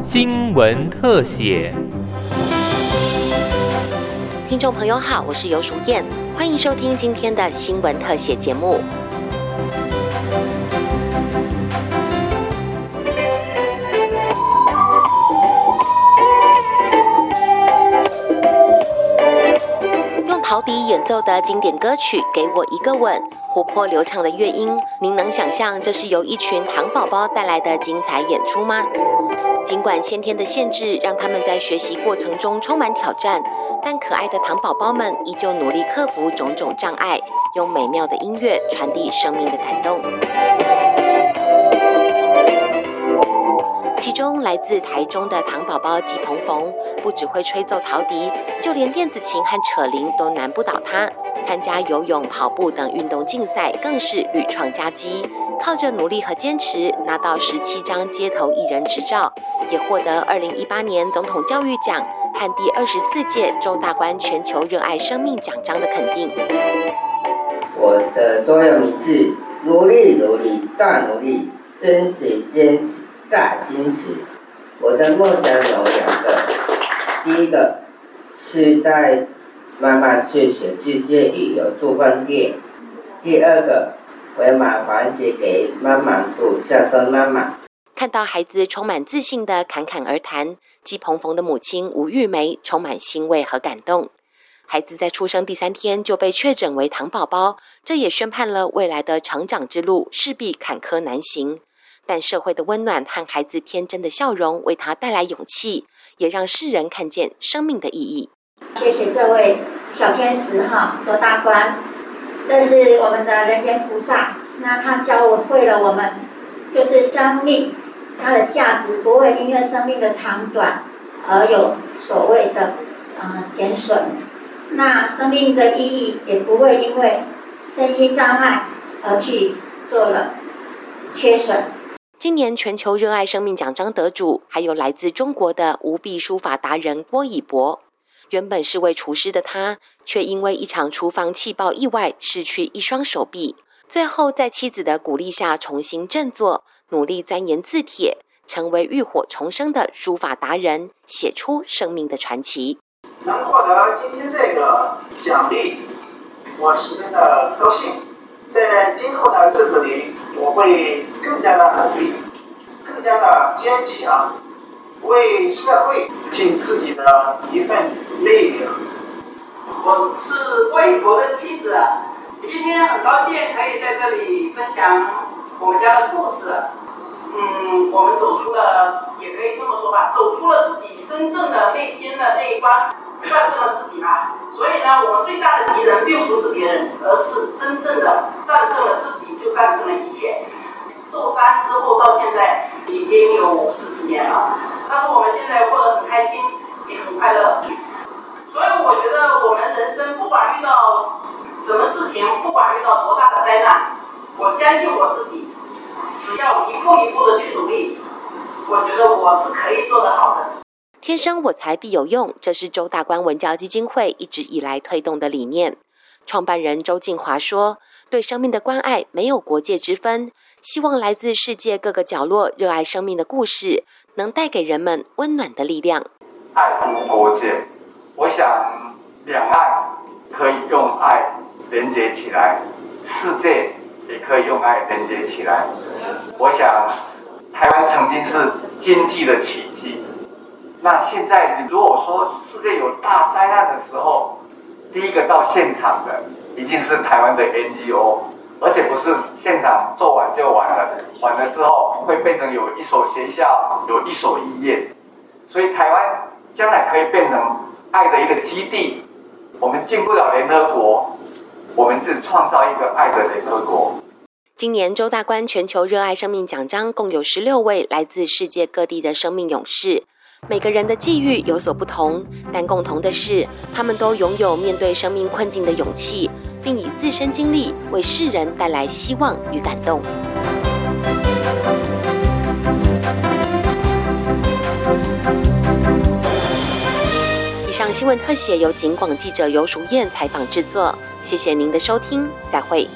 新闻特写。听众朋友好，我是尤淑燕，欢迎收听今天的新闻特写节目。用陶笛演奏的经典歌曲《给我一个吻》，活泼流畅的乐音，您能想象这是由一群糖宝宝带来的精彩演出吗？尽管先天的限制让他们在学习过程中充满挑战，但可爱的糖宝宝们依旧努力克服种种障碍，用美妙的音乐传递生命的感动。其中来自台中的糖宝宝季鹏鹏，不只会吹奏陶笛，就连电子琴和扯铃都难不倒他。参加游泳、跑步等运动竞赛更是屡创佳绩，靠着努力和坚持，拿到十七张街头艺人执照。也获得二零一八年总统教育奖和第二十四届周大观全球热爱生命奖章的肯定。我的座右铭是：努力努力再努力，坚持坚持再坚持。我的梦想有两个，第一个是在妈妈去全世界旅游住饭店，第二个会买房子给妈妈住，孝顺妈妈。看到孩子充满自信的侃侃而谈，季鹏鹏的母亲吴玉梅充满欣慰和感动。孩子在出生第三天就被确诊为糖宝宝，这也宣判了未来的成长之路势必坎坷难行。但社会的温暖和孩子天真的笑容为他带来勇气，也让世人看见生命的意义。谢谢这位小天使哈，做大官，这是我们的人间菩萨。那他教会了我们，就是生命。它的价值不会因为生命的长短而有所谓的呃减损，那生命的意义也不会因为身心障碍而去做了缺损。今年全球热爱生命奖章得主还有来自中国的无臂书法达人郭以博，原本是位厨师的他，却因为一场厨房气爆意外失去一双手臂，最后在妻子的鼓励下重新振作。努力钻研字帖，成为浴火重生的书法达人，写出生命的传奇。能获得今天这个奖励，我十分的高兴。在今后的日子里，我会更加的努力，更加的坚强，为社会尽自己的一份力量。我是郭一博的妻子，今天很高兴可以在这里分享我们家的故事。嗯，我们走出了，也可以这么说吧，走出了自己真正的内心的那一关，战胜了自己嘛。所以呢，我们最大的敌人并不是别人，而是真正的战胜了自己，就战胜了一切。受伤之后到现在已经有十几年了，但是我们现在过得很开心，也很快乐。所以我觉得我们人生不管遇到什么事情，不管遇到多大的灾难，我相信我自己。只要一步一步的去努力，我觉得我是可以做得好的。天生我材必有用，这是周大观文教基金会一直以来推动的理念。创办人周静华说：“对生命的关爱没有国界之分，希望来自世界各个角落热爱生命的故事，能带给人们温暖的力量。爱无国界，我想两岸可以用爱连接起来，世界。”也可以用爱连接起来。我想，台湾曾经是经济的奇迹。那现在，如果说世界有大灾难的时候，第一个到现场的一定是台湾的 NGO，而且不是现场做完就完了，完了之后会变成有一所学校，有一所医院。所以台湾将来可以变成爱的一个基地。我们进不了联合国。我们只创造一个爱的联合国。今年周大观全球热爱生命奖章共有十六位来自世界各地的生命勇士，每个人的际遇有所不同，但共同的是，他们都拥有面对生命困境的勇气，并以自身经历为世人带来希望与感动。以上新闻特写由警广记者尤淑燕采访制作。谢谢您的收听，再会。